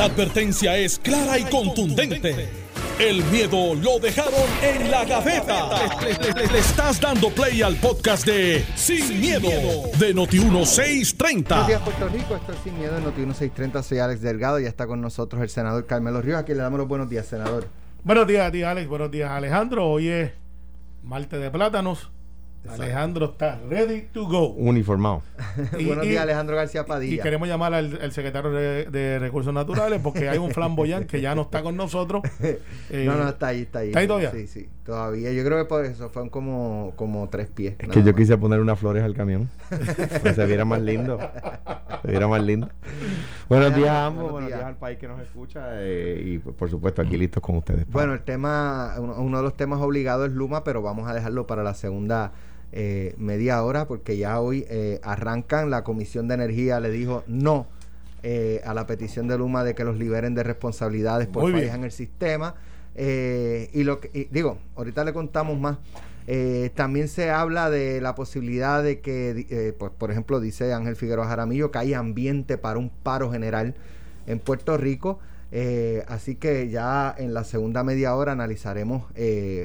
La advertencia es clara y contundente. El miedo lo dejaron en la gaveta. Le, estás dando play al podcast de Sin, miedo, de Noti1630. Buenos días, Puerto Rico. Esto es Sin Miedo de Noti1630. Soy Alex Delgado y ya está con nosotros el senador Carmelo Ríos. Aquí le damos los buenos días, senador. Buenos días a ti, Alex. Buenos días, Alejandro. Hoy es martes de plátanos. Alejandro está ready to go. Uniformado. buenos días, Alejandro García Padilla. Y queremos llamar al, secretario de, Recursos Naturales porque hay un flamboyán que ya no está con nosotros. no, no, está ahí, está ahí. ¿Está ahí todavía? Sí, sí, todavía. Yo creo que por eso fueron como, como tres pies. Es que yo quise poner unas flores al camión. que se viera más lindo. Se viera más lindo. Buenos días a ambos, buenos, días. al país que nos escucha eh, y por supuesto aquí listos con ustedes. Bueno, el tema, uno de los temas obligados es Luma, pero vamos a dejarlo para la segunda eh, media hora porque ya hoy eh, arrancan. La Comisión de Energía le dijo no eh, a la petición de Luma de que los liberen de responsabilidades por fallas en el sistema. y lo que digo, ahorita le contamos más. también se habla de la posibilidad de que, pues, por ejemplo, dice Ángel Figueroa Jaramillo, que hay ambiente para un paro general en Puerto Rico. así que ya en la segunda media hora analizaremos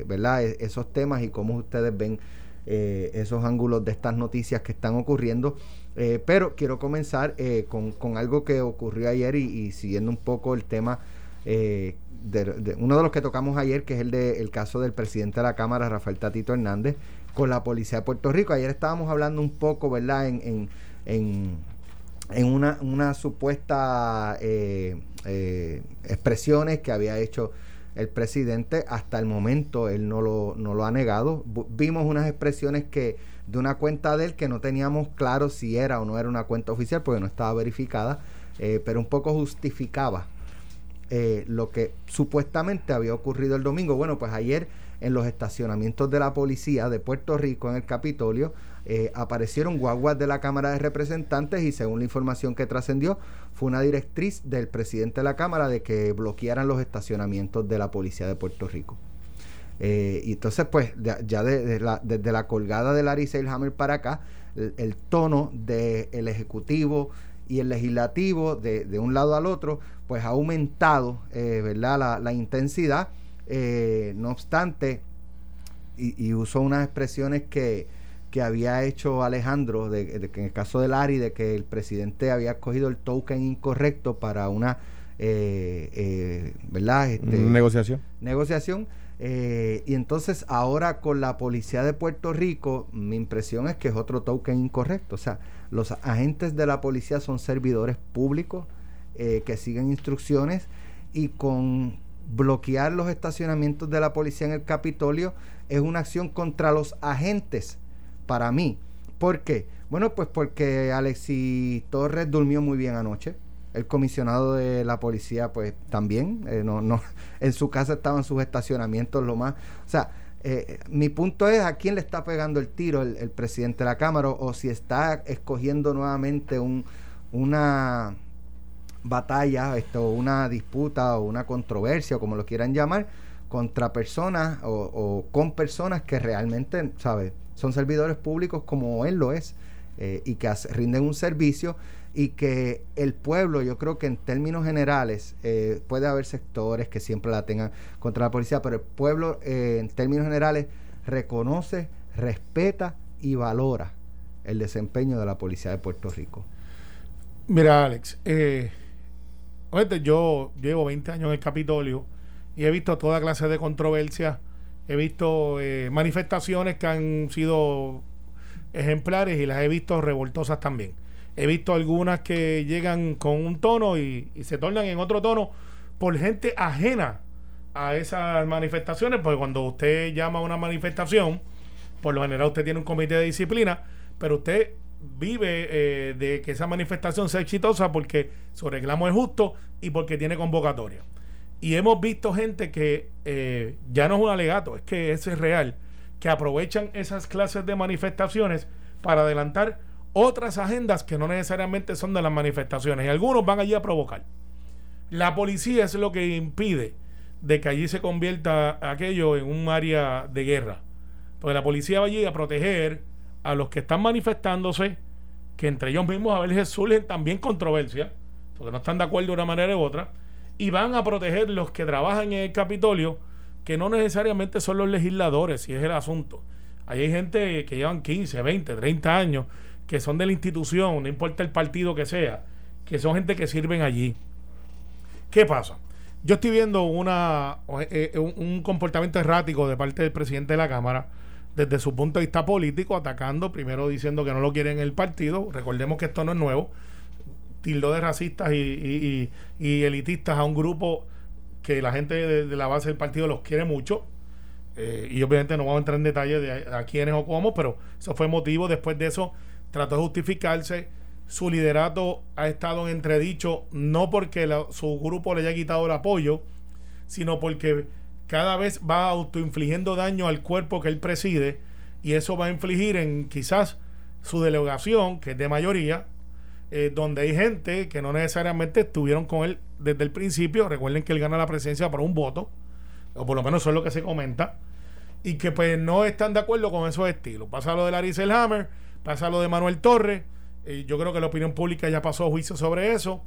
¿verdad? E-, esos temas y cómo ustedes ven eh, esos ángulos de estas noticias que están ocurriendo. Eh, pero quiero comenzar eh, con, algo que ocurrió ayer y, siguiendo un poco el tema de, uno de los que tocamos ayer, que es el del caso del presidente de la Cámara, Rafael Tatito Hernández, con la policía de Puerto Rico. Ayer estábamos hablando un poco, ¿verdad?, en, en, en, una, una supuesta expresiones que había hecho el presidente hasta el momento él no lo, no lo ha negado. vimos unas expresiones que de una cuenta de él que no teníamos claro si era o no era una cuenta oficial porque no estaba verificada, eh, pero un poco justificaba eh, lo que supuestamente había ocurrido el domingo. Bueno, pues ayer en los estacionamientos de la policía de Puerto Rico en el Capitolio eh, aparecieron guaguas de la Cámara de Representantes y según la información que trascendió, fue una directriz del presidente de la Cámara de que bloquearan los estacionamientos de la Policía de Puerto Rico. Eh, y entonces, pues, ya de, la, desde la colgada de Larry Seilhammer para acá, el, tono del Ejecutivo y el Legislativo, de, de, un lado al otro, pues ha aumentado, eh, ¿verdad?, la, intensidad. no obstante, y, y usó unas expresiones que, que había hecho Alejandro, de, que en el caso del ARI, de que el presidente había escogido el token incorrecto para una, eh, eh, ¿verdad? Este, negociación. Negociación. Eh, y entonces ahora con la policía de Puerto Rico, mi impresión es que es otro token incorrecto. O sea, los agentes de la policía son servidores públicos que siguen instrucciones y con bloquear los estacionamientos de la policía en el Capitolio es una acción contra los agentes para mí. ¿Por qué? Bueno, pues porque Alexis Torres durmió muy bien anoche. El comisionado de la policía, pues también, eh, no, no, en su casa estaban sus estacionamientos, lo más. O sea, eh, mi punto es a quién le está pegando el tiro el, presidente de la Cámara o si está escogiendo nuevamente un, una batalla, esto, una disputa o una controversia, o como lo quieran llamar, contra personas o, o con personas que realmente, ¿sabes? Son servidores públicos como él lo es eh, y que rinden un servicio y que el pueblo, yo creo que en términos generales, eh, puede haber sectores que siempre la tengan contra la policía, pero el pueblo eh, en términos generales reconoce, respeta y valora el desempeño de la policía de Puerto Rico. Mira, Alex, eh, yo llevo 20 años en el Capitolio y he visto toda clase de controversias He visto eh, manifestaciones que han sido ejemplares y las he visto revoltosas también. He visto algunas que llegan con un tono y, se tornan en otro tono por gente ajena a esas manifestaciones, porque cuando usted llama a una manifestación, por lo general usted tiene un comité de disciplina, pero usted vive eh, de que esa manifestación sea exitosa porque su reclamo es justo y porque tiene convocatoria. Y hemos visto gente que eh, ya no es un alegato, es que eso es real, que aprovechan esas clases de manifestaciones para adelantar otras agendas que no necesariamente son de las manifestaciones. Y algunos van allí a provocar. La policía es lo que impide de que allí se convierta aquello en un área de guerra. Porque la policía va allí a proteger a los que están manifestándose, que entre ellos mismos a veces surgen también controversias, porque no están de acuerdo de una manera u otra y van a proteger los que trabajan en el Capitolio, que no necesariamente son los legisladores, si es el asunto. Ahí hay gente que llevan 15, 20, 30 años, que son de la institución, no importa el partido que sea, que son gente que sirven allí. ¿Qué pasa? Yo estoy viendo una, eh, eh, un, comportamiento errático de parte del presidente de la Cámara desde su punto de vista político, atacando, primero diciendo que no lo quieren en el partido. Recordemos que esto no es nuevo. Tildó de racistas y, elitistas a un grupo que la gente de, la base del partido los quiere mucho. Eh, y obviamente no vamos a entrar en detalle de a, quiénes o cómo, pero eso fue motivo. Después de eso, trató de justificarse su liderato ha estado en entredicho no porque su grupo le haya quitado el apoyo, sino porque cada vez va autoinfligiendo daño al cuerpo que él preside y eso va a infligir en quizás su delegación, que es de mayoría, eh, donde hay gente que no necesariamente estuvieron con él desde el principio. Recuerden que él gana la presidencia por un voto, o por lo menos eso es lo que se comenta, y que pues no están de acuerdo con esos estilos. Pasa lo de Larry Hammer, pasa lo de Manuel Torres yo creo que la opinión pública ya pasó juicio sobre eso.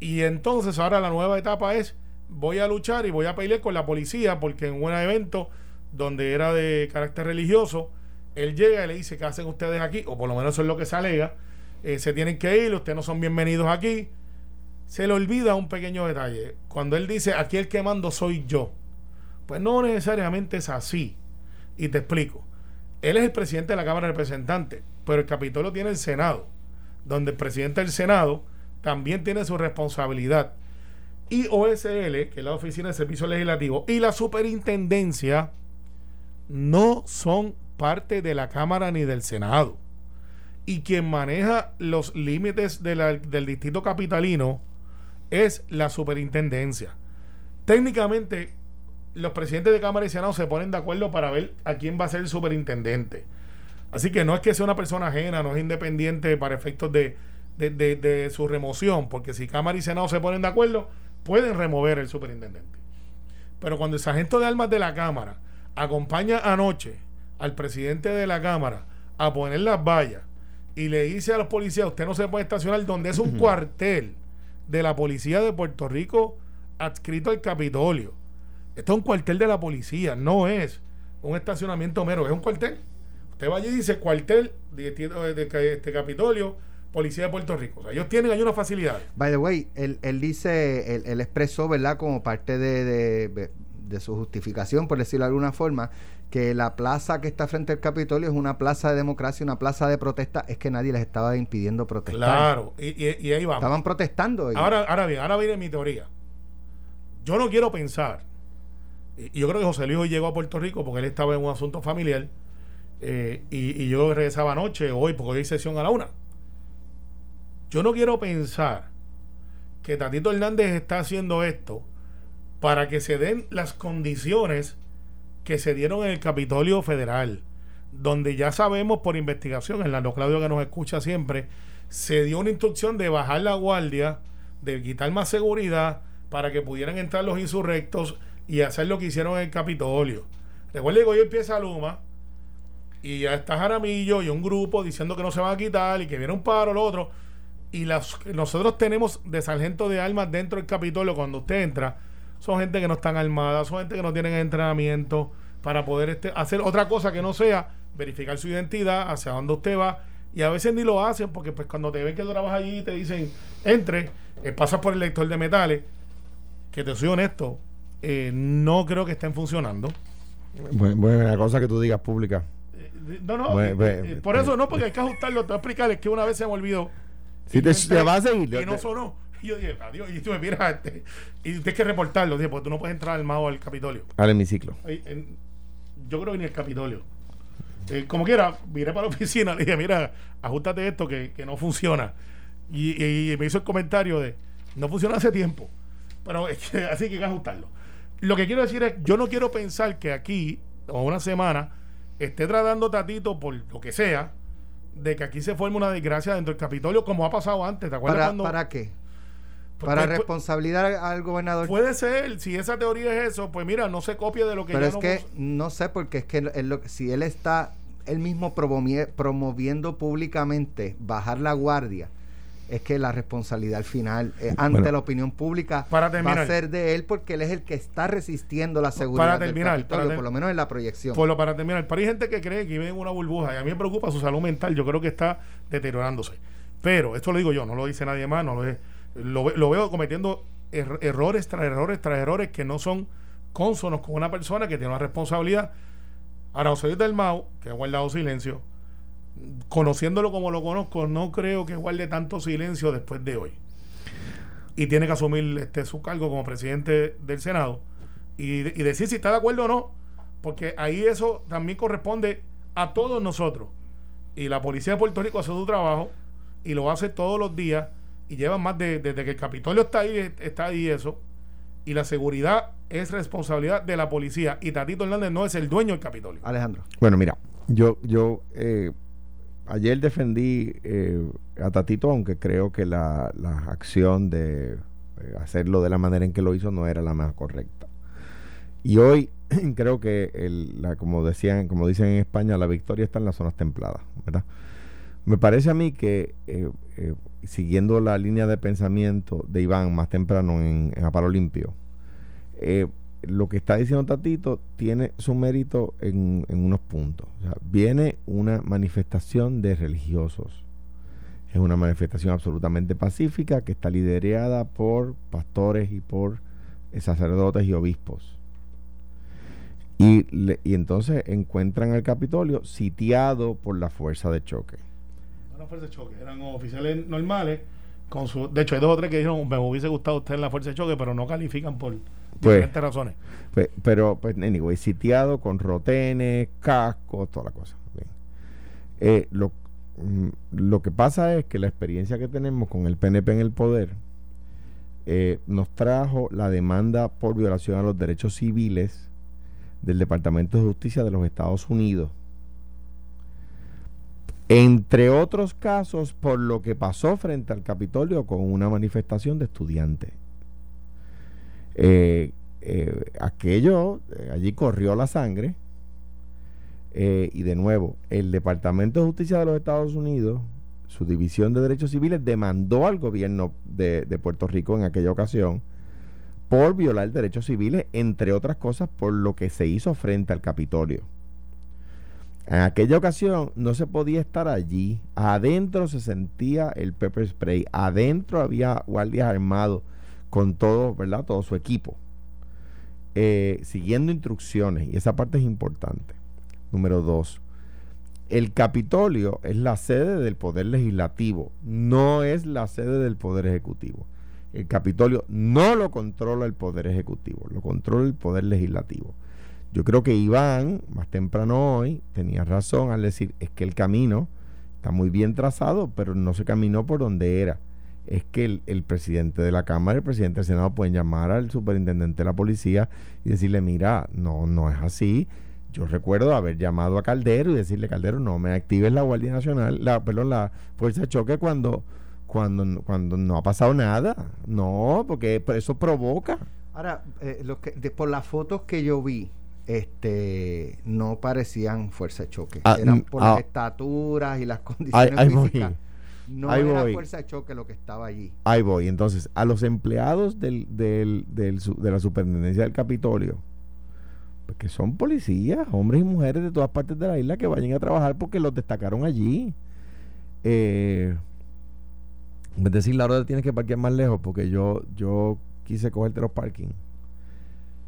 Y entonces ahora la nueva etapa es, voy a luchar y voy a pelear con la policía porque en un evento donde era de carácter religioso, él llega y le dice, ¿qué hacen ustedes aquí? O por lo menos eso es lo que se alega. Eh, se tienen que ir, ustedes no son bienvenidos aquí. Se le olvida un pequeño detalle. Cuando él dice, aquí el que mando soy yo. Pues no necesariamente es así. Y te explico. Él es el presidente de la Cámara de Representantes pero el Capitolio tiene el Senado, donde el presidente del Senado también tiene su responsabilidad. Y OSL, que es la Oficina de Servicios Legislativos, y la Superintendencia no son parte de la Cámara ni del Senado. Y quien maneja los límites del distrito capitalino es la Superintendencia. Técnicamente, los presidentes de Cámara y Senado se ponen de acuerdo para ver a quién va a ser el superintendente. Así que no es que sea una persona ajena, no es independiente para efectos de, de, su remoción, porque si Cámara y Senado se ponen de acuerdo, pueden remover el superintendente. Pero cuando el sargento de armas de la Cámara acompaña anoche al presidente de la Cámara a poner las vallas y le dice a los policías, usted no se puede estacionar donde es un cuartel de la policía de Puerto Rico adscrito al Capitolio. Esto es un cuartel de la policía, no es un estacionamiento mero, es un cuartel. Usted va allí y dice cuartel de, este Capitolio, Policía de Puerto Rico. O sea, ellos tienen ahí una facilidad. By the way, él, él dice, él, expresó, ¿verdad? Como parte de, de, su justificación, por decirlo de alguna forma, que la plaza que está frente al Capitolio es una plaza de democracia, una plaza de protesta, es que nadie les estaba impidiendo protestar. Claro, y, y, ahí vamos. Estaban protestando. Ahora, ahora bien, ahora viene mi teoría. Yo no quiero pensar, y yo creo que José Luis llegó a Puerto Rico porque él estaba en un asunto familiar eh, y, yo regresaba anoche, hoy, porque hoy hay sesión a la una. Yo no quiero pensar que Tatito Hernández está haciendo esto para que se den las condiciones que se dieron en el Capitolio Federal, donde ya sabemos por investigación, en la no Claudio que nos escucha siempre, se dio una instrucción de bajar la guardia, de quitar más seguridad para que pudieran entrar los insurrectos y hacer lo que hicieron en el Capitolio. Recuerden que hoy empieza Luma, y ya está Jaramillo y un grupo diciendo que no se va a quitar y que viene un paro, lo otro. Y nosotros tenemos de sargento de armas dentro del Capitolio cuando usted entra. Son gente que no están armadas, son gente que no tienen entrenamiento para poder este, hacer otra cosa que no sea verificar su identidad, hacia dónde usted va. Y a veces ni lo hacen porque pues cuando te ven que tú trabajas allí y te dicen, entre, eh, pasas por el lector de metales, que te soy honesto, eh, no creo que estén funcionando. Bueno, bueno, la cosa que tú digas pública. No, no, eh, eh, por eso no, porque hay que ajustarlo. Te voy a explicar, es que una vez se me olvidó. Si te, te vas a seguir. Y no sonó. Y yo dije, adiós. Y tú me miras, este, y tienes que reportarlo, dije, porque tú no puedes entrar al mago al Capitolio. Al hemiciclo. yo creo que ni el Capitolio. Eh, como quiera, miré para la oficina, le dije, mira, ajustate esto que, que no funciona. Y, y, me hizo el comentario de, no funciona hace tiempo. Pero es que, así que hay que ajustarlo. Lo que quiero decir es, yo no quiero pensar que aquí, o una semana, esté tratando Tatito por lo que sea, de que aquí se forme una desgracia dentro del Capitolio, como ha pasado antes. ¿Te acuerdas ¿Para, cuando, ¿Para qué? Pues, ¿Para pues, responsabilidad al gobernador? Puede ser, si esa teoría es eso, pues mira, no se copie de lo que Pero es que no sé, porque es que si él está él mismo promoviendo públicamente bajar la guardia es que la responsabilidad al final eh, ante la opinión pública va a ser de él porque él es el que está resistiendo la seguridad para terminar, por lo menos en la proyección. Por lo para terminar, pero hay gente que cree que vive en una burbuja y a mí me preocupa su salud mental, yo creo que está deteriorándose. Pero esto lo digo yo, no lo dice nadie más, no lo, lo, veo cometiendo errores tras errores tras errores que no son cónsonos con una persona que tiene una responsabilidad. Ahora, José del Mau, que ha guardado silencio, conociéndolo como lo conozco, no creo que guarde tanto silencio después de hoy. Y tiene que asumir este, su cargo como presidente del Senado y, decir si está de acuerdo o no, porque ahí eso también corresponde a todos nosotros. Y la policía de Puerto Rico hace su trabajo y lo hace todos los días y lleva más de, desde que el Capitolio está ahí, está ahí eso. Y la seguridad es responsabilidad de la policía. Y Tatito Hernández no es el dueño del Capitolio. Alejandro. Bueno, mira, yo, yo eh, ayer defendí eh, a Tatito, aunque creo que la, acción de eh, hacerlo de la manera en que lo hizo no era la más correcta. Y hoy creo que, el, la, como decían, como dicen en España, la victoria está en las zonas templadas, ¿verdad? Me parece a mí que, eh, siguiendo la línea de pensamiento de Iván más temprano en, en Limpio, lo que está diciendo Tatito tiene su mérito en, unos puntos. viene una manifestación de religiosos. Es una manifestación absolutamente pacífica que está liderada por pastores y por sacerdotes y obispos. Y, y entonces encuentran el Capitolio sitiado por la fuerza de choque. No fuerza de choque, eran oficiales normales. Con su, de hecho, hay dos o tres que dijeron, me hubiese gustado usted en la fuerza de choque, pero no califican por pues, razones. Pues, pero, pues, anyway, sitiado con rotenes, cascos, toda la cosa. Eh, lo, mm, lo que pasa es que la experiencia que tenemos con el PNP en el poder eh, nos trajo la demanda por violación a los derechos civiles del Departamento de Justicia de los Estados Unidos. Entre otros casos, por lo que pasó frente al Capitolio con una manifestación de estudiantes. Eh, eh, aquello, eh, allí corrió la sangre. y de nuevo, el Departamento de Justicia de los Estados Unidos, su División de Derechos Civiles, demandó al gobierno de, de Puerto Rico en aquella ocasión por violar derechos civiles, entre otras cosas, por lo que se hizo frente al Capitolio. En aquella ocasión no se podía estar allí. Adentro se sentía el pepper spray. Adentro había guardias armados con todo, ¿verdad? Todo su equipo. Eh, siguiendo instrucciones, y esa parte es importante. Número dos, el Capitolio es la sede del Poder Legislativo, no es la sede del Poder Ejecutivo. El Capitolio no lo controla el Poder Ejecutivo, lo controla el Poder Legislativo. Yo creo que Iván, más temprano hoy, tenía razón al decir, es que el camino está muy bien trazado, pero no se caminó por donde era es que el, presidente de la Cámara el presidente del Senado pueden llamar al superintendente de la policía y decirle, mira, no, no es así. Yo recuerdo haber llamado a Caldero y decirle, Caldero, no me actives la Guardia Nacional, la, perdón, la Fuerza de Choque cuando, cuando, cuando no ha pasado nada. No, porque eso provoca. Ahora, eh, que, por las fotos que yo vi, este no parecían fuerza de choque. Ah, Eran por las ah. estaturas y las condiciones físicas. No era fuerza de choque lo que estaba allí. Ahí voy. Entonces, a los empleados del, del, del, de la superintendencia del Capitolio, pues que son policías, hombres y mujeres de todas partes de la isla que vayan a trabajar porque los destacaron allí. Eh, es decir, la hora tienes que parquear más lejos porque yo, yo quise cogerte los parking.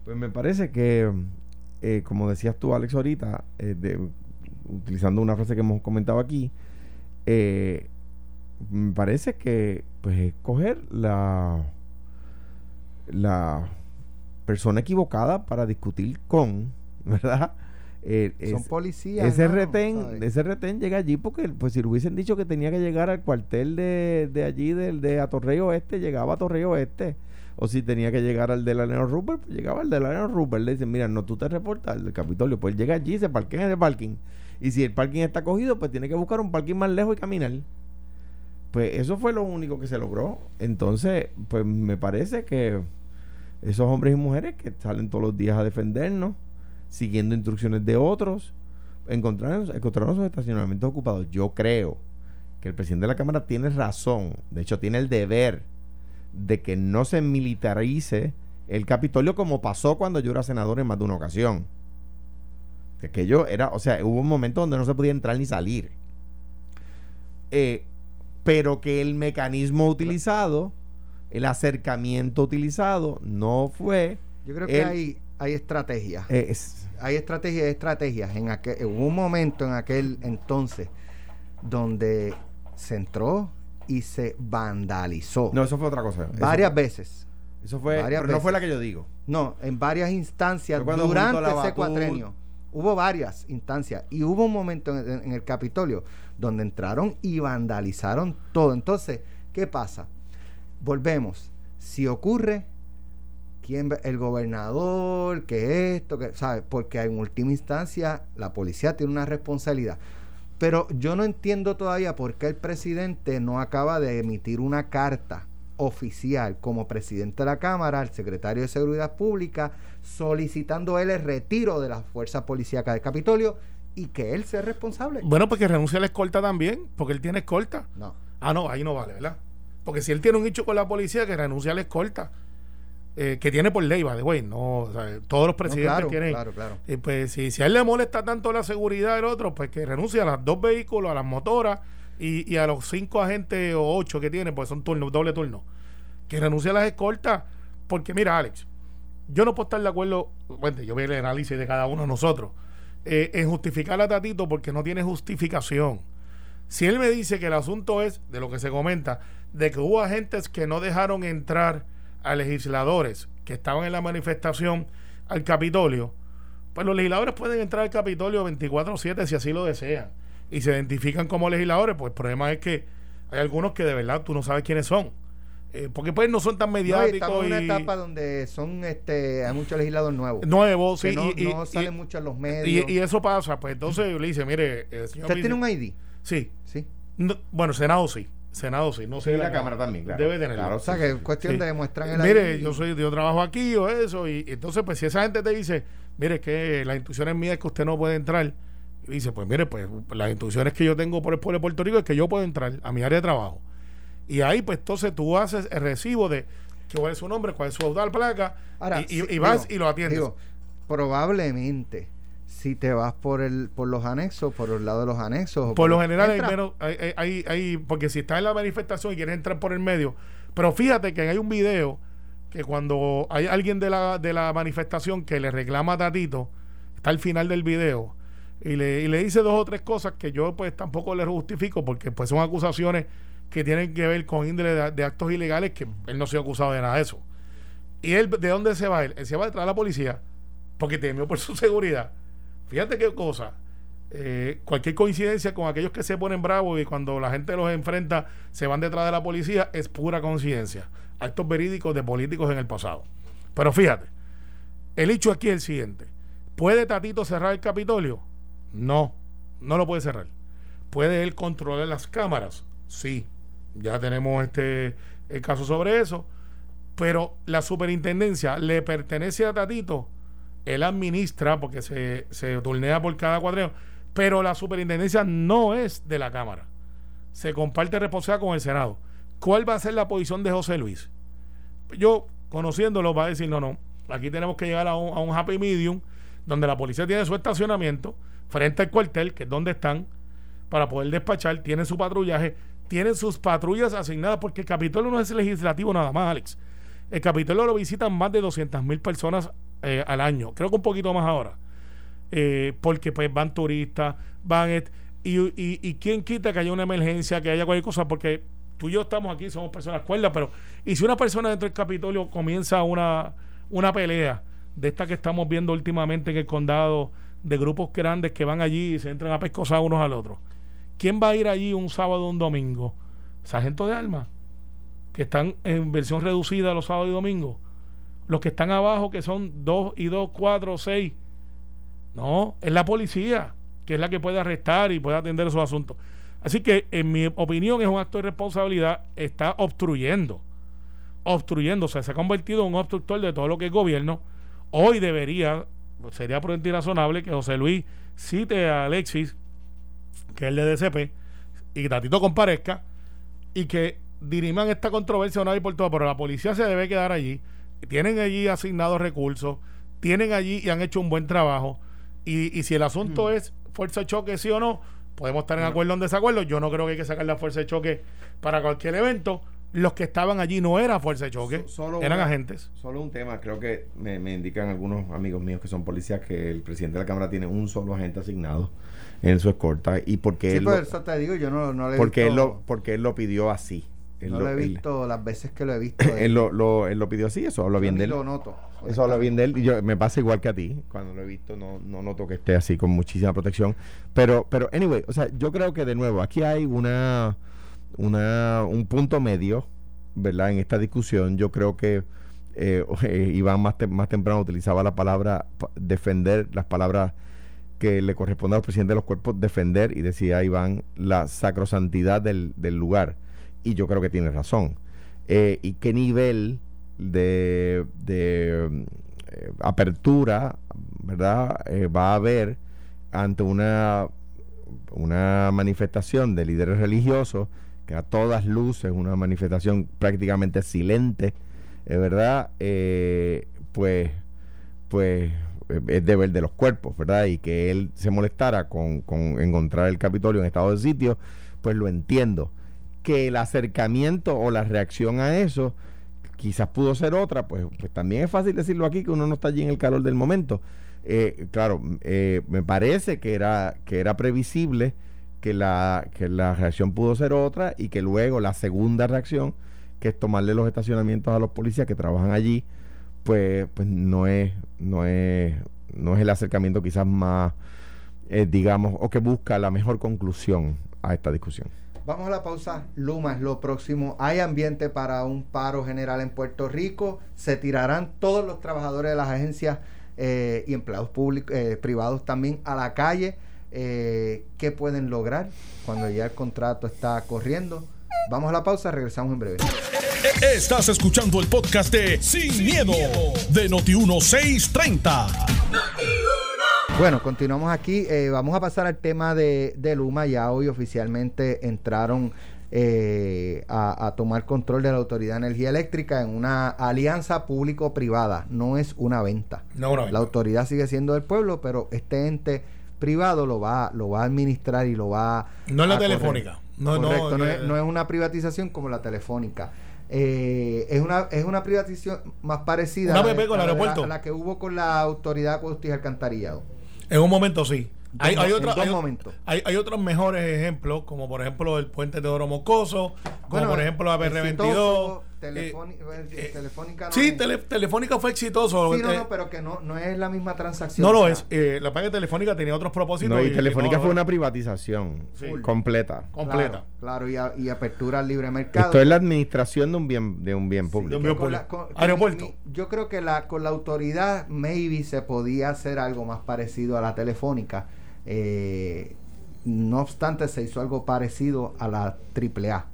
Pues me parece que, eh, como decías tú, Alex, ahorita, eh, de, utilizando una frase que hemos comentado aquí, eh, me parece que pues escoger la la persona equivocada para discutir con, ¿verdad? Eh, Son policías. Ese retén, ese retén llega allí porque pues si le hubiesen dicho que tenía que llegar al cuartel de, de allí del de Atorrey Oeste, llegaba a Atorrey Oeste. O si tenía que llegar al de la Leon Rupert, pues llegaba al de la Leon Rupert. Le dicen, mira, no tú te reportas al del Capitolio, pues llega allí, se parquea en el parking. Y si el parking está cogido, pues tiene que buscar un parking más lejos y caminar. Pues eso fue lo único que se logró. Entonces, pues me parece que esos hombres y mujeres que salen todos los días a defendernos, siguiendo instrucciones de otros, encontraron, encontraron sus estacionamientos ocupados. Yo creo que el presidente de la Cámara tiene razón, de hecho tiene el deber de que no se militarice el Capitolio como pasó cuando yo era senador en más de una ocasión. Que aquello era, o sea, hubo un momento donde no se podía entrar ni salir. Eh, pero que el mecanismo utilizado, el acercamiento utilizado, no fue. Yo creo que hay, hay estrategias. hay estrategias y estrategias. En aquel, hubo un momento en aquel entonces donde se entró y se vandalizó. No, eso fue otra cosa. Varias veces. Eso fue, pero no fue la que yo digo. No, en varias instancias durante ese cuatrenio. Hubo varias instancias y hubo un momento en, el Capitolio donde entraron y vandalizaron todo. Entonces, ¿qué pasa? Volvemos. Si ocurre, ¿quién, el gobernador, que esto, que, ¿sabes? Porque en última instancia la policía tiene una responsabilidad. Pero yo no entiendo todavía por qué el presidente no acaba de emitir una carta oficial como presidente de la Cámara al secretario de Seguridad Pública solicitando él el retiro de las fuerzas policíacas del Capitolio y que él sea responsable. Bueno, pues que renuncie a la escolta también, porque él tiene escolta. No. Ah, no, ahí no vale, ¿verdad? Porque si él tiene un hecho con la policía, que renuncie a la escolta. Eh, que tiene por ley, va de güey, no, todos los presidentes claro, tienen. Claro, claro. Y pues si, si, a él le molesta tanto la seguridad del otro, pues que renuncie a los dos vehículos, a las motoras y, a los cinco agentes o ocho que tiene, pues son turnos, doble turno. Que renuncie a las escoltas, porque mira, Alex, yo no puedo estar de acuerdo, bueno, yo veo el análisis de cada uno de nosotros, eh, en justificar a Tatito porque no tiene justificación. Si él me dice que el asunto es, de lo que se comenta, de que hubo agentes que no dejaron entrar a legisladores que estaban en la manifestación al Capitolio, pues los legisladores pueden entrar al Capitolio 24/7 si así lo desean y se identifican como legisladores, pues el problema es que hay algunos que de verdad tú no sabes quiénes son. Eh, porque pues no son tan mediáticos. estamos en una etapa donde son este hay muchos legisladores nuevos. Nuevos, sí. y, no salen mucho en los medios. Y, eso pasa, pues entonces le dice, mire, ¿Usted tiene un ID? Sí. Sí. bueno, Senado sí. Senado sí, no sé. la, Cámara también, claro. Debe tenerlo. Claro, o sea, que es cuestión de demostrar el Mire, yo soy, yo trabajo aquí o eso, y, entonces, pues si esa gente te dice, mire, que las instrucciones mías es que usted no puede entrar, y dice, pues mire, pues las instrucciones que yo tengo por el pueblo de Puerto Rico es que yo puedo entrar a mi área de trabajo. Y ahí, pues entonces tú haces el recibo de cuál es su nombre, cuál es su audal placa, y, vas y lo atiendes. Digo, probablemente si te vas por el por los anexos, por el lado de los anexos. Por, lo general hay menos, hay, hay, hay, porque si estás en la manifestación y quieres entrar por el medio, pero fíjate que hay un video que cuando hay alguien de la, de la manifestación que le reclama a Tatito, está al final del video, y le, y le dice dos o tres cosas que yo pues tampoco le justifico porque pues son acusaciones que tienen que ver con índole de, actos ilegales que él no se ha acusado de nada de eso. ¿Y él de dónde se va él? Él se va detrás de la policía porque temió por su seguridad Fíjate qué cosa. Eh, cualquier coincidencia con aquellos que se ponen bravos y cuando la gente los enfrenta se van detrás de la policía es pura coincidencia. Actos verídicos de políticos en el pasado. Pero fíjate, el hecho aquí es el siguiente. ¿Puede Tatito cerrar el Capitolio? No, no lo puede cerrar. ¿Puede él controlar las cámaras? Sí, ya tenemos este el caso sobre eso. Pero la superintendencia le pertenece a Tatito él administra porque se, se turnea por cada cuadreo, pero la superintendencia no es de la Cámara. Se comparte responsabilidad con el Senado. ¿Cuál va a ser la posición de José Luis? Yo, conociéndolo, va a decir, no, no, aquí tenemos que llegar a un, a un happy medium donde la policía tiene su estacionamiento frente al cuartel, que es donde están, para poder despachar, tienen su patrullaje, tienen sus patrullas asignadas, porque el Capitolio no es legislativo nada más, Alex. El Capitolio lo visitan más de 200 mil personas eh, al año, creo que un poquito más ahora, eh, porque pues van turistas, van... y, y, quién quita que haya una emergencia, que haya cualquier cosa, porque tú y yo estamos aquí, somos personas cuerdas, pero y si una persona dentro del Capitolio comienza una, una pelea de esta que estamos viendo últimamente en el condado, de grupos grandes que van allí y se entran a pescosar unos al otro, ¿quién va a ir allí un sábado o un domingo? Sargento de armas, que están en versión reducida los sábados y domingos los que están abajo, que son 2 y 2, 4, 6. No, es la policía, que es la que puede arrestar y puede atender esos asuntos. Así que, en mi opinión, es un acto de responsabilidad. Está obstruyendo. Obstruyendo. O sea, se ha convertido en un obstructor de todo lo que es gobierno. Hoy debería, sería prudente y razonable que José Luis cite a Alexis, que es el de DCP, y Tatito comparezca y que diriman esta controversia una vez por todas, pero la policía se debe quedar allí. Tienen allí asignados recursos, tienen allí y han hecho un buen trabajo. Y, y si el asunto es fuerza de choque, sí o no, podemos estar en acuerdo o en desacuerdo. Yo no creo que hay que sacar la fuerza de choque para cualquier evento. Los que estaban allí no era fuerza de choque, So- solo eran una- agentes. Solo un tema, creo que me, me indican algunos amigos míos que son policías que el presidente de la Cámara tiene un solo agente asignado en su escolta y porque Sí, él por lo, eso te digo, yo no, no le porque él lo porque él lo pidió así. Él no lo, lo he él- visto las veces que lo he visto. él lo, lo- él lo pidió así, eso habla bien de él. lo noto. Eso habla bien de él y yo, me pasa igual que a ti. Cuando lo he visto no, no noto que esté así con muchísima protección. Pero, pero anyway, o sea, yo creo que de nuevo, aquí hay una, una un punto medio, ¿verdad? En esta discusión, yo creo que eh, eh, Iván más, tem- más temprano utilizaba la palabra pa- defender, las palabras que le corresponde al presidente de los cuerpos defender y decía Iván la sacrosantidad del, del lugar. Y yo creo que tiene razón. Eh, ¿Y qué nivel de, de, eh, apertura, verdad, eh, va a haber ante una, una manifestación de líderes religiosos que a todas luces una manifestación prácticamente silente, ¿verdad? Pues, pues es deber de los cuerpos, ¿verdad? Y que él se molestara con, con encontrar el Capitolio en estado de sitio, pues lo entiendo. Que el acercamiento o la reacción a eso quizás pudo ser otra, pues, pues también es fácil decirlo aquí que uno no está allí en el calor del momento. Eh, claro, eh, me parece que era, que era previsible que la, que la reacción pudo ser otra y que luego la segunda reacción, que es tomarle los estacionamientos a los policías que trabajan allí, pues, pues no es, no es, no es el acercamiento quizás más, eh, digamos, o que busca la mejor conclusión a esta discusión. Vamos a la pausa. Luma es lo próximo. Hay ambiente para un paro general en Puerto Rico. Se tirarán todos los trabajadores de las agencias eh, y empleados públicos, eh, privados también a la calle. Eh, ¿Qué pueden lograr cuando ya el contrato está corriendo? Vamos a la pausa, regresamos en breve. Estás escuchando el podcast de Sin, miedo, de Noti1630. Bueno, continuamos aquí. Eh, vamos a pasar al tema de, de Luma. Ya hoy oficialmente entraron eh, a, a tomar control de la Autoridad de Energía Eléctrica en una alianza público-privada. No es una venta. No, La autoridad sigue siendo del pueblo, pero este ente privado lo va, lo va a administrar y lo va No es la telefónica. No, Correcto, no, eh, es, no es una privatización como la telefónica. Eh, es una es una privatización más parecida a la- a a que hubo con la autoridad de y alcantarillado. En un momento sí. Hay, hay, hay- momentos. hay- hay otros mejores ejemplos, como por ejemplo el puente de Oro Mocoso, como Bueno, por ejemplo la exitoso, PR22. Eh, eh, telefónica no sí, tele- Telefónica fue exitoso. Sí, no, eh, no, pero que no, no es la misma transacción. no o lo sea, es. Eh, la paga Telefónica tenía otros propósitos. No, y Telefónica no, fue no, una privatización Sí. completa. completa. Claro, claro, y, a- y apertura al libre mercado. Esto es la administración de un bien, de un bien Sí, público. de un bien con la- público. con- Aeropuerto. mi- yo creo que la, con la autoridad, maybe se podía hacer algo más parecido a la telefónica. Eh, no obstante, se hizo algo parecido a la AAA.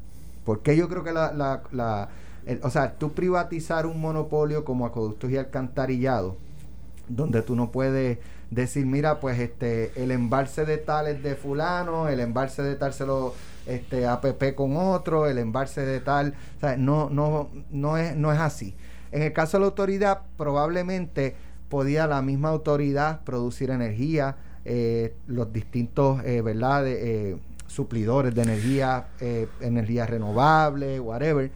Porque yo creo que la. la- la- el- o sea, tú privatizar un monopolio como acueductos y alcantarillado, donde tú no puedes decir, mira, pues este el embalse de tal es de fulano, el embalse de tal se lo este APP con otro, el embalse de tal, o sea, no no no es no es así. En el caso de la autoridad, probablemente podía la misma autoridad producir energía, eh, los distintos, eh, ¿verdad? de, eh, suplidores de energía, eh, energía renovable, whatever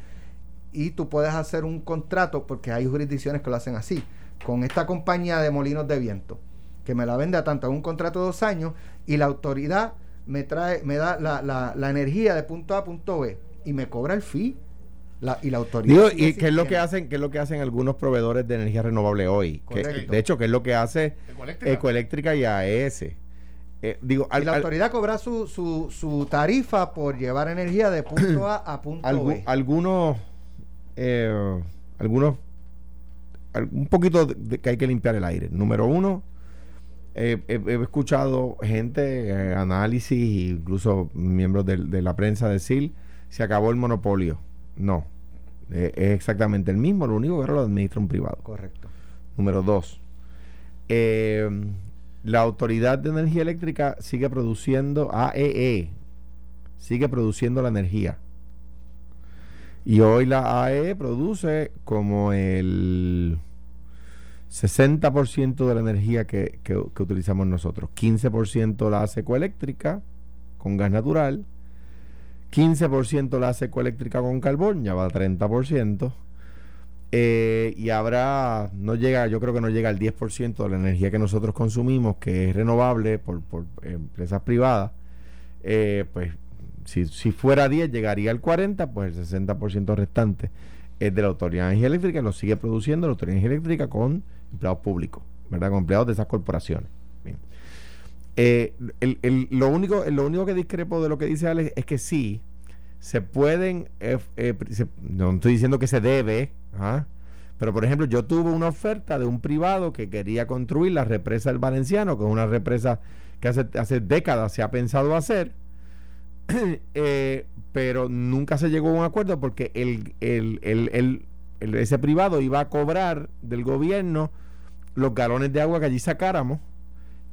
y tú puedes hacer un contrato, porque hay jurisdicciones que lo hacen así, con esta compañía de molinos de viento, que me la vende a tanto un contrato de dos años, y la autoridad me trae, me da la, la, la energía de punto A a punto B, y me cobra el fee. La, y la autoridad. Digo, y qué es lo que hacen, qué es lo que hacen algunos proveedores de energía renovable hoy. Que, de hecho, que es lo que hace Ecoeléctrica. Ecoeléctrica y AES. Eh, digo, Y la al- autoridad cobra su, su, su tarifa por llevar energía de punto A a punto algu- B. algunos, eh, algunos, al- un poquito de, de que hay que limpiar el aire. Número uno, eh, he, he escuchado gente, eh, análisis, incluso miembros de, la prensa decir, se acabó el monopolio. No, eh, es exactamente el mismo, lo único que ahora lo administra un privado. Correcto. Número dos, eh, la Autoridad de Energía Eléctrica sigue produciendo AEE, sigue produciendo la energía. Y hoy la AE produce como el 60% de la energía que, que, utilizamos nosotros. 15% la hace ecoeléctrica con gas natural. 15% la hace ecoeléctrica con carbón, ya va a 30%. Eh, y habrá, no llega, yo creo que no llega al 10% de la energía que nosotros consumimos, que es renovable por, por empresas privadas. Eh, pues si, si fuera 10, llegaría al 40, pues el 60% restante es de la Autoridad de Energía Eléctrica, lo sigue produciendo la Autoridad de Energía Eléctrica con empleados públicos, ¿verdad? Con empleados de esas corporaciones. Eh, lo, único, lo único que discrepo de lo que dice Alex es que sí, se pueden, eh, eh, no estoy diciendo que se debe, ¿ah? pero por ejemplo yo tuve una oferta de un privado que quería construir la represa del Valenciano, que es una represa que hace, hace décadas se ha pensado hacer, pero nunca se llegó a un acuerdo porque el, el, ese privado iba a cobrar del gobierno los galones de agua que allí sacáramos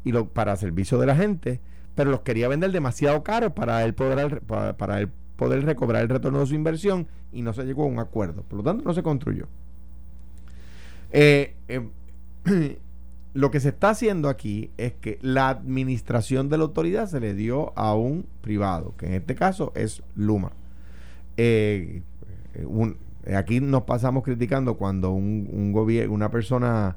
y lo, para servicio de la gente, pero los quería vender demasiado caros para él poder, para, él poder recobrar el retorno de su inversión y no se llegó a un acuerdo. Por lo tanto, no se construyó. Eh, eh, lo que se está haciendo aquí es que la administración de la autoridad se le dio a un privado, que en este caso es Luma. Eh, aquí nos pasamos criticando cuando un, un gobierno, una persona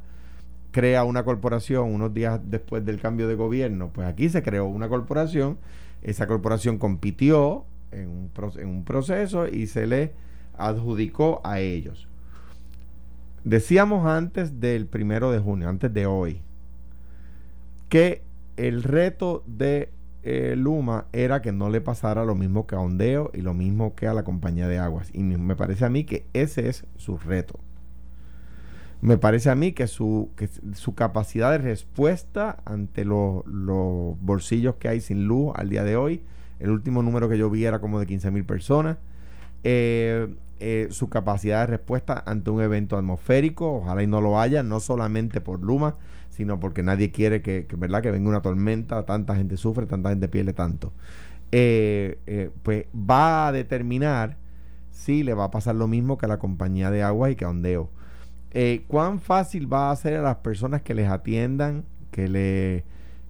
crea una corporación unos días después del cambio de gobierno. Pues aquí se creó una corporación, esa corporación compitió en un, en un proceso y se le adjudicó a ellos. Decíamos antes del primero de junio, antes de hoy, que el reto de eh, Luma era que no le pasara lo mismo que a Ondeo y lo mismo que a la compañía de aguas. Y me parece a mí que ese es su reto. Me parece a mí que su, su capacidad de respuesta ante los, bolsillos que hay sin luz al día de hoy, el último número que yo vi era como de 15 mil personas, eh, eh, su capacidad de respuesta ante un evento atmosférico, ojalá y no lo haya, no solamente por Luma, sino porque nadie quiere que, ¿verdad? que venga una tormenta, tanta gente sufre, tanta gente pierde tanto. Eh, pues va a determinar si le va a pasar lo mismo que a la compañía de agua y que a. Eh, ¿Cuán fácil va a ser a las personas que les atiendan, que le,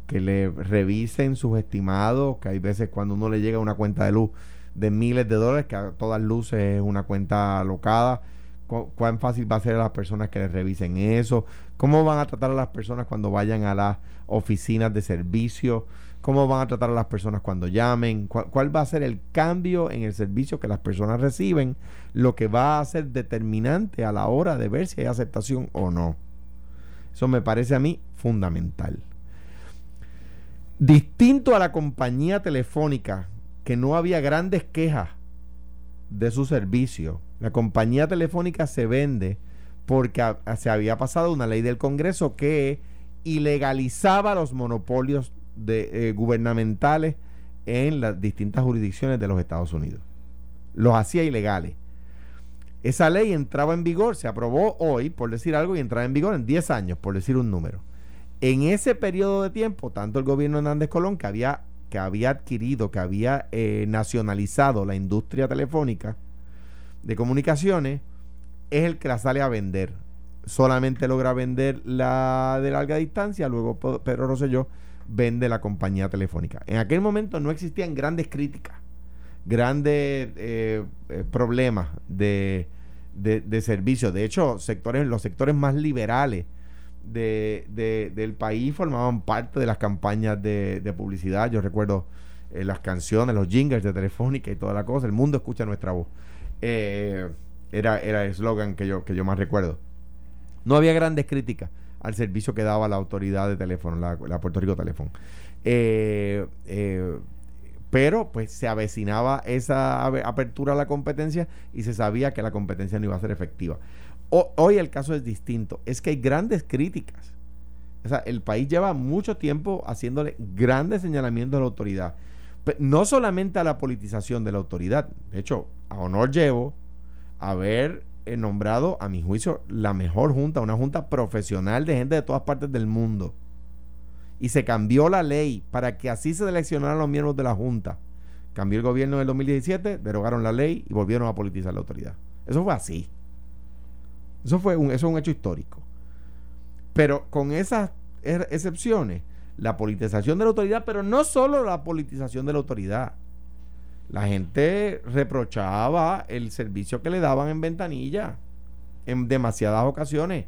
que le revisen sus estimados? Que hay veces cuando uno le llega una cuenta de luz de miles de dólares, que a todas luces es una cuenta alocada. ¿Cuán fácil va a ser a las personas que les revisen eso? ¿Cómo van a tratar a las personas cuando vayan a las oficinas de servicio? cómo van a tratar a las personas cuando llamen, cuál, va a ser el cambio en el servicio que las personas reciben, lo que va a ser determinante a la hora de ver si hay aceptación o no. Eso me parece a mí fundamental. Distinto a la compañía telefónica, que no había grandes quejas de su servicio, la compañía telefónica se vende porque se había pasado una ley del Congreso que ilegalizaba los monopolios eh, gubernamentales en las distintas jurisdicciones de los Estados Unidos. Los hacía ilegales. Esa ley entraba en vigor, se aprobó hoy, por decir algo, y entraba en vigor en 10 años, por decir un número. En ese periodo de tiempo, tanto el gobierno de Hernández Colón, que había, que había adquirido, que había eh, nacionalizado la industria telefónica de comunicaciones, es el que la sale a vender. Solamente logra vender la de larga distancia, luego Pedro Rosselló vende la compañía telefónica. En aquel momento no existían grandes críticas, grandes eh, eh, problemas de, de, servicio. De hecho, sectores, los sectores más liberales de, del país formaban parte de las campañas de, publicidad. Yo recuerdo eh, las canciones, los jingles de Telefónica y toda la cosa. El mundo escucha nuestra voz. era, era el eslogan que yo, que yo más recuerdo. No había grandes críticas al servicio que daba la autoridad de teléfono, la, Puerto Rico Teléfono. Eh, eh, pero pues se avecinaba esa apertura a la competencia y se sabía que la competencia no iba a ser efectiva. Hoy el caso es distinto, es que hay grandes críticas. O sea, el país lleva mucho tiempo haciéndole grandes señalamientos a la autoridad. No solamente a la politización de la autoridad. De hecho, a honor llevo haber nombrado, a mi juicio, la mejor junta, una junta profesional de gente de todas partes del mundo. Y se cambió la ley para que así se seleccionaran los miembros de la junta, Cambió el gobierno en el 2017, derogaron la ley y volvieron a politizar la autoridad. Eso fue así. Eso fue un, eso es un hecho histórico. Pero con esas er, excepciones, la politización de la autoridad, pero no solo la politización de la autoridad. La gente reprochaba el servicio que le daban en ventanilla en demasiadas ocasiones.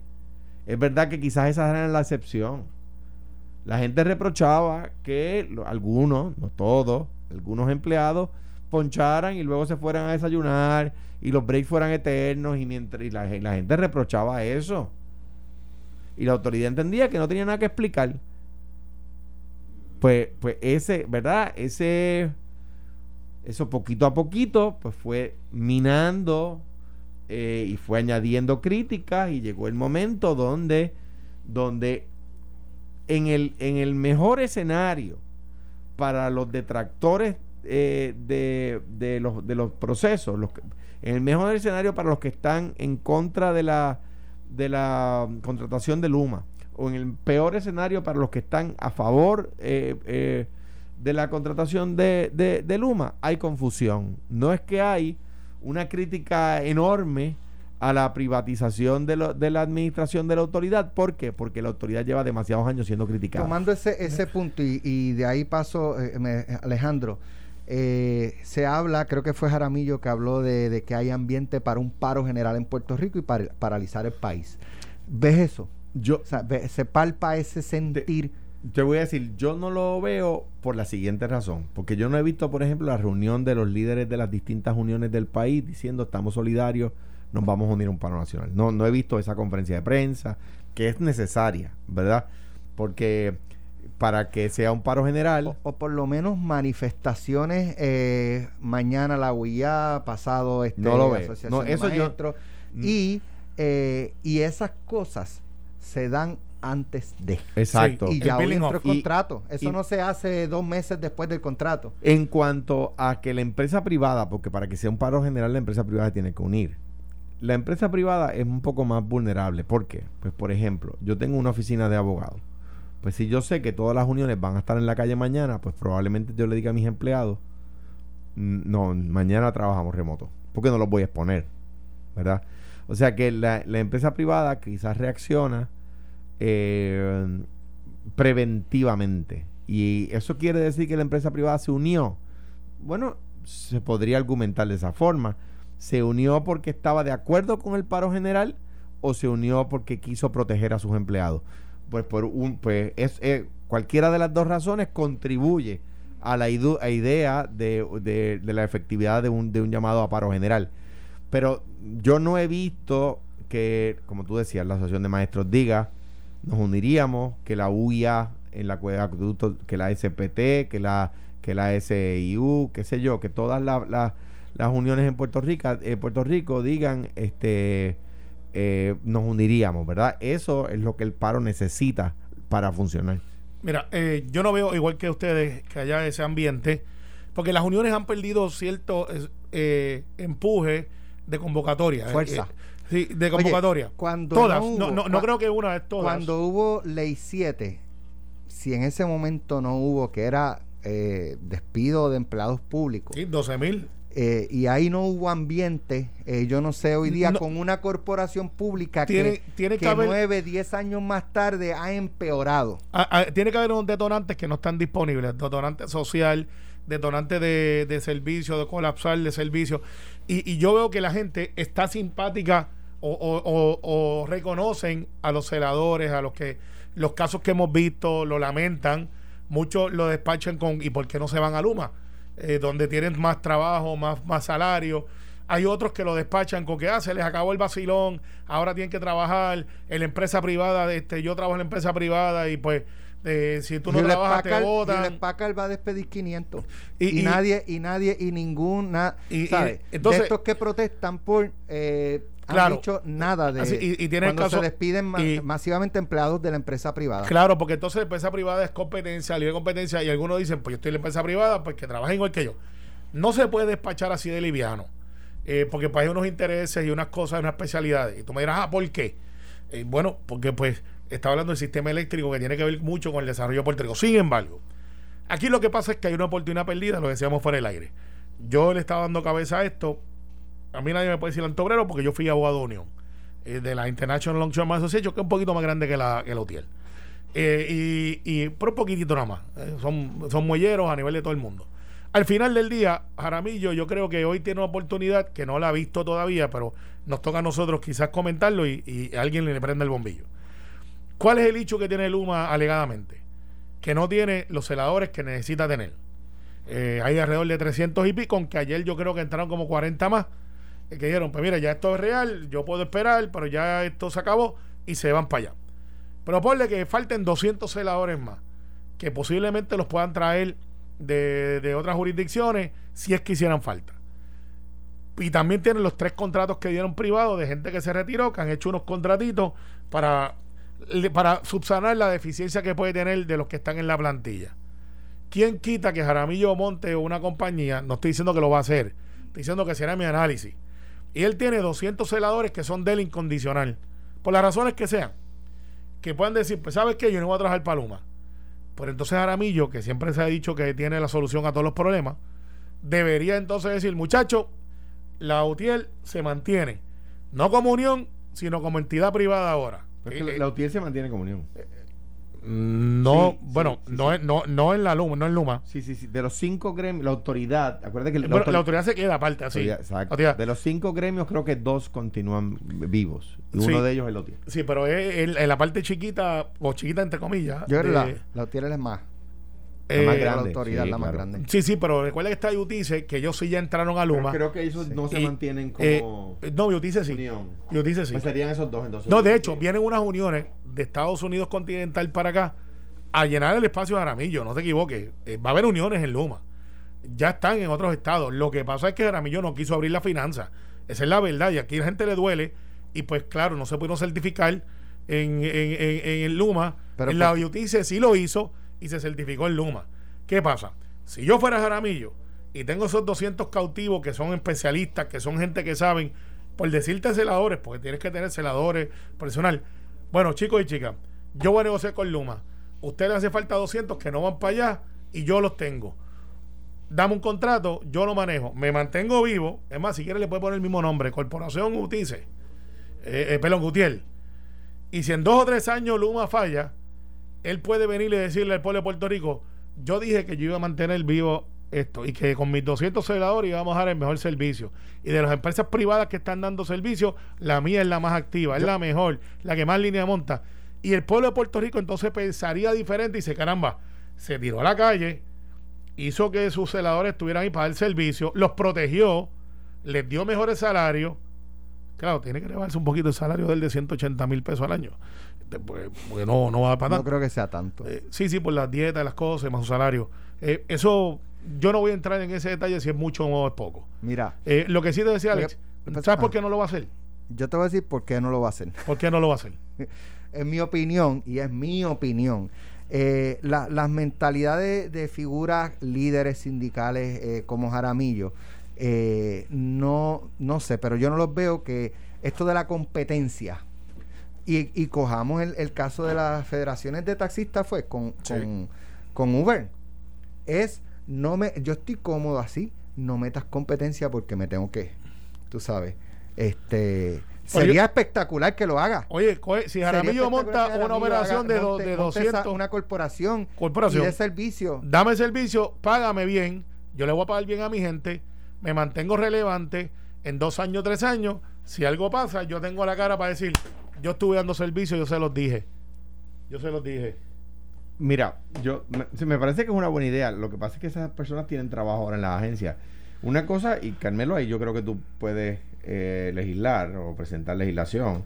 Es verdad que quizás esa era la excepción. La gente reprochaba que algunos, no todos, algunos empleados poncharan y luego se fueran a desayunar y los breaks fueran eternos y mientras y la, gente reprochaba eso. Y la autoridad entendía que no tenía nada que explicar. Pues, pues ese, ¿verdad? Ese, eso poquito a poquito, pues fue minando eh, y fue añadiendo críticas y llegó el momento donde, donde en, el, en el mejor escenario para los detractores eh, de, de, los, de los procesos, los, en el mejor escenario para los que están en contra de la, de la contratación de Luma, o en el peor escenario para los que están a favor eh, eh, de la contratación de, de, Luma, hay confusión. No es que hay una crítica enorme a la privatización de, lo, de la administración de la autoridad. ¿Por qué? Porque la autoridad lleva demasiados años siendo criticada. Tomando ese, ese punto y, y de ahí paso, eh, Alejandro, eh, se habla, creo que fue Jaramillo que habló de, que hay ambiente para un paro general en Puerto Rico y para paralizar el país. ¿Ves eso? Yo, se palpa ese sentir. Te, voy a decir, yo no lo veo por la siguiente razón, porque yo no he visto, por ejemplo, la reunión de los líderes de las distintas uniones del país diciendo estamos solidarios, nos vamos a unir a un paro nacional. No, no he visto esa conferencia de prensa, que es necesaria, ¿verdad? Porque para que sea un paro general. O, por lo menos manifestaciones eh, mañana la UIA, pasado este, no lo veo. No, eso yo, mm. y, eh, y esas cosas se dan antes de. Exacto. y ya hoy entró el contrato. Eso no se hace dos meses después del contrato. En cuanto a que la empresa privada, porque para que sea un paro general la empresa privada tiene que unir. La empresa privada es un poco más vulnerable. ¿Por qué? Pues por ejemplo, yo tengo una oficina de abogados pues si yo sé que todas las uniones van a estar en la calle mañana, pues probablemente yo le diga a mis empleados, no, mañana trabajamos remoto, porque no los voy a exponer, ¿verdad? O sea que la, empresa privada quizás reacciona eh, preventivamente. Y eso quiere decir que la empresa privada se unió. Bueno, se podría argumentar de esa forma. ¿Se unió porque estaba de acuerdo con el paro general o se unió porque quiso proteger a sus empleados? Pues por un pues es eh, cualquiera de las dos razones contribuye a la idea de, la efectividad de un, de un llamado a paro general. Pero yo no he visto que, como tú decías, la Asociación de Maestros diga, nos uniríamos, que la UIA en la que la SPT, que la que la SIU, qué sé yo, que todas las uniones en Puerto Rico, en Puerto Rico digan, este eh, nos uniríamos, ¿verdad? Eso es lo que el paro necesita para funcionar. Mira, eh, yo no veo igual que ustedes que haya ese ambiente, porque las uniones han perdido cierto eh, empuje de convocatoria. Fuerza. sí, de convocatoria. cuando todas. No, no, no, creo que una es todas. Cuando hubo ley 7, si en ese momento no hubo, que era despido de empleados públicos. Sí, 12 mil. Eh, y ahí no hubo ambiente, eh, yo no sé, hoy día con una corporación pública que, tiene que, nueve, diez años más tarde ha empeorado. Ah, ah, tiene que haber unos detonantes que no están disponibles, detonante social, detonante de, de servicio, de colapsar de servicio. Y, yo veo que la gente está simpática o, reconocen a los celadores, a los que los casos que hemos visto lo lamentan, muchos lo despachan con ¿y por qué no se van a Luma? Eh, donde tienen más trabajo, más, más salario. Hay otros que lo despachan con que ah, se les acabó el vacilón, ahora tienen que trabajar en la empresa privada. Este, yo trabajo en la empresa privada y pues eh, si tú no trabajas te votan. Y Packard va a despedir 500 y, nadie y nadie y ningún y, ¿sabes? entonces, estos que protestan por eh, claro, dicho nada de y, cuando se despiden masivamente empleados de la empresa privada. Claro, porque entonces la empresa privada es competencia, libre competencia, y algunos dicen, pues yo estoy en la empresa privada, pues que trabajen igual que yo. No se puede despachar así de liviano, eh, porque pues hay unos intereses y unas cosas, unas especialidades. Y tú me dirás, ah, ¿por qué? Eh, bueno, porque pues está hablando del sistema eléctrico que tiene que ver mucho con el desarrollo político. Sin embargo, Aquí lo que pasa es que hay una oportunidad perdida, lo decíamos fuera del aire. Yo le estaba dando cabeza a esto. A mí nadie me puede decir antobrero porque yo fui abogado de unión eh, de la International Longshoreman Association, que es un poquito más grande que la, que la. Eh, y, y por un poquitito nada más. Eh, son, son muelleros a nivel de todo el mundo. Al final del día, Jaramillo, yo creo que hoy tiene una oportunidad que no la ha visto todavía, pero nos toca a nosotros quizás comentarlo y, y alguien le prenda el bombillo. ¿Cuál es el hecho que tiene Luma alegadamente? Que no tiene los celadores que necesita tener. Eh, hay alrededor de 300 y pico, aunque ayer yo creo que entraron como 40 más, que dijeron, pues mira, ya esto es real, yo puedo esperar, pero ya esto se acabó y se van para allá. Pero ponle que falten 200 celadores más, que posiblemente los puedan traer de, otras jurisdicciones si es que hicieran falta. Y también tienen los tres contratos que dieron privados de gente que se retiró, que han hecho unos contratitos para, para subsanar la deficiencia que puede tener de los que están en la plantilla. ¿Quién quita que Jaramillo monte una compañía? No estoy diciendo que lo va a hacer, estoy diciendo que será mi análisis. Y él tiene 200 celadores que son del incondicional, por las razones que sean. Que puedan decir, pues sabes qué, yo no voy a trabajar Paloma. Pero entonces Aramillo, que siempre se ha dicho que tiene la solución a todos los problemas, debería entonces decir, muchacho, la UTIEL se mantiene, no como unión, sino como entidad privada ahora. Eh, la UTIEL se mantiene como unión. Eh, no, bueno, no, no, no en la Luma, no en Luma. Sí, sí, sí. De los cinco gremios, la autoridad, acuérdate que la, autoridad se queda aparte, así. Exacto. De los cinco gremios, creo que dos continúan vivos. Y uno de ellos es el OTIER. Sí, pero es, en la parte chiquita, o chiquita entre comillas. Yo creo que la, la es más. La más eh, grande. La autoridad, la más grande. Sí, sí, pero recuerda que está Yutice, que ellos sí ya entraron a Luma. creo que ellos no se mantienen eh, como. no, Yutice sí. Yutice sí. Pues serían esos dos entonces. No, de hecho, vienen unas uniones de Estados Unidos continental para acá a llenar el espacio de Aramillo, no te equivoques. Eh, va a haber uniones en Luma. Ya están en otros estados. Lo que pasa es que Aramillo no quiso abrir la finanza. Esa es la verdad. Y aquí a la gente le duele. Y pues claro, no se pudo certificar en, en, Luma. Pero en la UTICE sí lo hizo y se certificó en Luma. ¿Qué pasa? Si yo fuera Jaramillo y tengo esos 200 cautivos que son especialistas, que son gente que saben, por decirte celadores, porque tienes que tener celadores personal. Bueno, chicos y chicas, yo voy a negociar con Luma usted le hace falta 200 que no van para allá y yo los tengo. Dame un contrato, yo lo manejo, me mantengo vivo. Es más, si quiere le puede poner el mismo nombre, Corporación Utice, eh, eh, perdón, Gutiel. Y si en dos o tres años Luma falla, él puede venir y decirle al pueblo de Puerto Rico, yo dije que yo iba a mantener vivo esto y que con mis 200 celadores íbamos a dar el mejor servicio. Y de las empresas privadas que están dando servicio, la mía es la más activa, es la mejor, la que más línea monta. Y el pueblo de Puerto Rico entonces pensaría diferente y dice, caramba, se tiró a la calle, hizo que sus celadores estuvieran ahí para el servicio, los protegió, les dio mejores salarios. Claro, tiene que elevarse un poquito el salario del de 180 mil pesos al año. Pues, porque no, no va a para No creo que sea tanto. Eh, sí, sí, por las dietas, las cosas, más su salario. Eh, eso, yo no voy a entrar en ese detalle si es mucho o es poco. Mira. Eh, lo que sí te decía Alex, ¿sabes por qué no lo va a hacer? Yo te voy a decir por qué no lo va a hacer. ¿Por qué no lo va a hacer? en mi opinión, y es mi opinión, eh, las mentalidades de, figuras líderes sindicales como Jaramillo, no, no sé, pero yo no los veo que esto de la competencia, y, cojamos el, caso de las federaciones de taxistas fue con, con, con, Uber, es, no me, yo estoy cómodo así, no metas competencia porque me tengo que, tú sabes, este Sería espectacular que lo haga. Oye, si Jaramillo monta una operación de, de 200. una corporación. Corporación. Y de servicio. Dame servicio, págame bien. Yo le voy a pagar bien a mi gente. Me mantengo relevante. En dos años, tres años, si algo pasa, yo tengo la cara para decir: Yo estuve dando servicio, yo se los dije. Yo se los dije. Mira, yo me, me parece que es una buena idea. Lo que pasa es que esas personas tienen trabajo ahora en la agencia. Una cosa, y Carmelo, ahí yo creo que tú puedes eh, legislar o presentar legislación,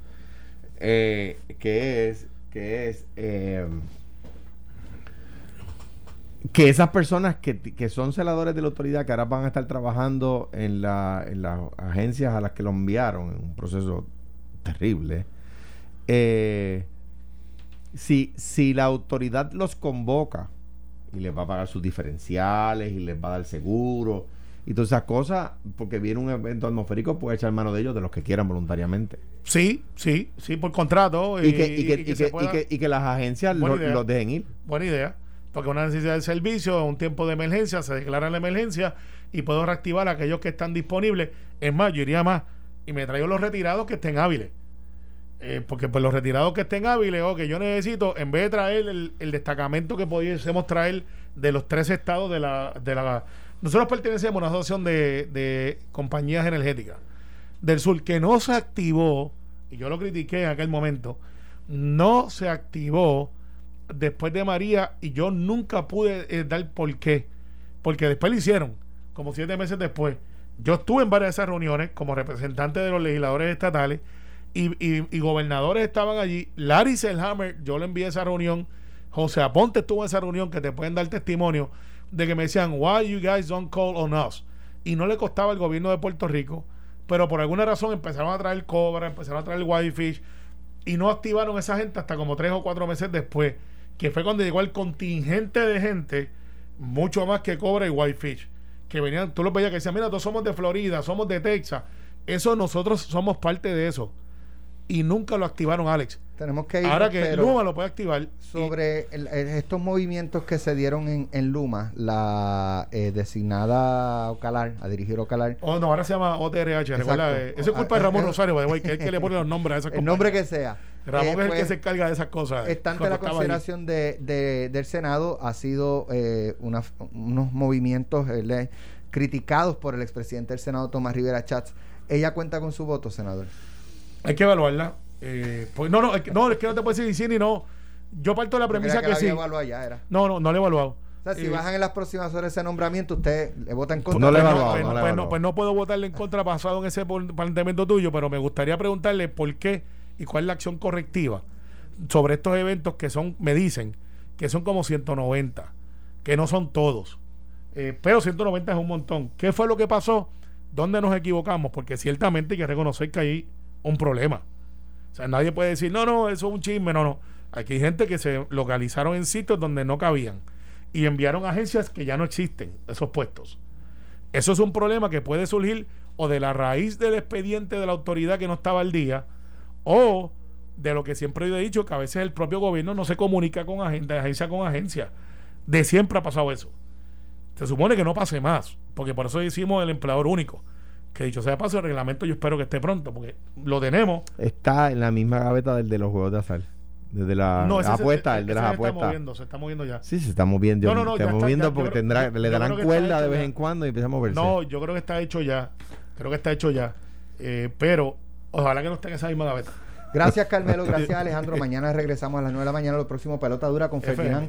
eh, que es, que es eh, que esas personas que, que, son celadores de la autoridad, que ahora van a estar trabajando en, la, en las agencias a las que lo enviaron, en un proceso terrible, si, si la autoridad los convoca y les va a pagar sus diferenciales y les va a dar seguro y todas esas cosas, porque viene un evento atmosférico, puede echar mano de ellos de los que quieran voluntariamente. Sí, sí, sí, por contrato. Y, que, y, que, y, que, y que, las agencias los dejen ir. Buena idea. porque una necesidad de servicio, un tiempo de emergencia, se declara la emergencia y puedo reactivar a aquellos que están disponibles. Es más, yo iría más y me traigo los retirados que estén hábiles. Eh, porque pues los retirados que estén hábiles, o que yo necesito, en vez de traer el, destacamento que pudiésemos traer de los tres estados de la... De la nosotros pertenecemos a una asociación de, de compañías energéticas del sur que no se activó, y yo lo critiqué en aquel momento, no se activó después de María y yo nunca pude eh, dar por qué. Porque después lo hicieron, como siete meses después. Yo estuve en varias de esas reuniones como representante de los legisladores estatales y, y, gobernadores estaban allí. Larry Selhammer, yo le envié esa reunión. José Aponte estuvo en esa reunión que te pueden dar testimonio de que me decían, why you guys don't call on us? Y no le costaba al gobierno de Puerto Rico, pero por alguna razón empezaron a traer cobra, empezaron a traer whitefish y no activaron esa gente hasta como tres o cuatro meses después que fue cuando llegó el contingente de gente, mucho más que Cobra y Whitefish, que venían, tú los veías que decían, mira, todos somos de Florida, somos de Texas. Eso nosotros somos parte de eso. Y nunca lo activaron, Alex. Tenemos que ir. Ahora que Luma lo puede activar. Sobre estos movimientos que se dieron en, en Luma, la eh, designada Ocalar, a dirigir Ocalar. Oh, no, ahora se llama OTRH. Recuerda, eh, eso es culpa de Ramón ah, Rosario, que es el que le pone los nombres a esas cosas. El nombre que sea. Ramón es el que se encarga de esas cosas. Está ante la consideración de, del Senado, ha sido eh, unos movimientos eh, criticados por el expresidente del Senado, Tomás Rivera Chats. ¿Ella cuenta con su voto, senador? Hay que evaluarla. Eh, pues, no, no, es que, no, es que no te puedo decir ni no. Yo parto de la premisa que, sí. era. No, no, no le he evaluado. O sea, si bajan en las próximas horas ese nombramiento, usted le vota en contra. No le he evaluado, pues, pues, no, pues, no, puedo votarle en contra basado en ese planteamiento tuyo, pero me gustaría preguntarle por qué y cuál es la acción correctiva sobre estos eventos que son, me dicen, que son como 190, que no son todos. Eh, pero 190 es un montón. ¿Qué fue lo que pasó? ¿Dónde nos equivocamos? Porque ciertamente hay que reconocer que hay un problema. O sea, nadie puede decir, no, no, eso es un chisme, no, no. Aquí hay gente que se localizaron en sitios donde no cabían y enviaron agencias que ya no existen, esos puestos. Eso es un problema que puede surgir o de la raíz del expediente de la autoridad que no estaba al día, o de lo que siempre he dicho, que a veces el propio gobierno no se comunica con agencia con agencia. De siempre ha pasado eso. Se supone que no pase más, porque por eso decimos el empleador único. Que dicho sea paso, el reglamento yo espero que esté pronto, porque lo tenemos. Está en la misma gaveta del de los juegos de azar. Desde la apuesta, el de las apuestas. Se está moviendo, se está moviendo ya. Sí, se está moviendo. No, no, no. Se está moviendo porque tendrá, le darán cuerda de vez en cuando y empezamos a moverse. No, yo creo que está hecho ya. Creo que está hecho ya. Eh, pero Ojalá que no esté en esa misma gaveta. Gracias, Carmelo. Gracias, Alejandro. Mañana regresamos a las 9 de la mañana. Lo próximo, Pelota Dura con Ferdinand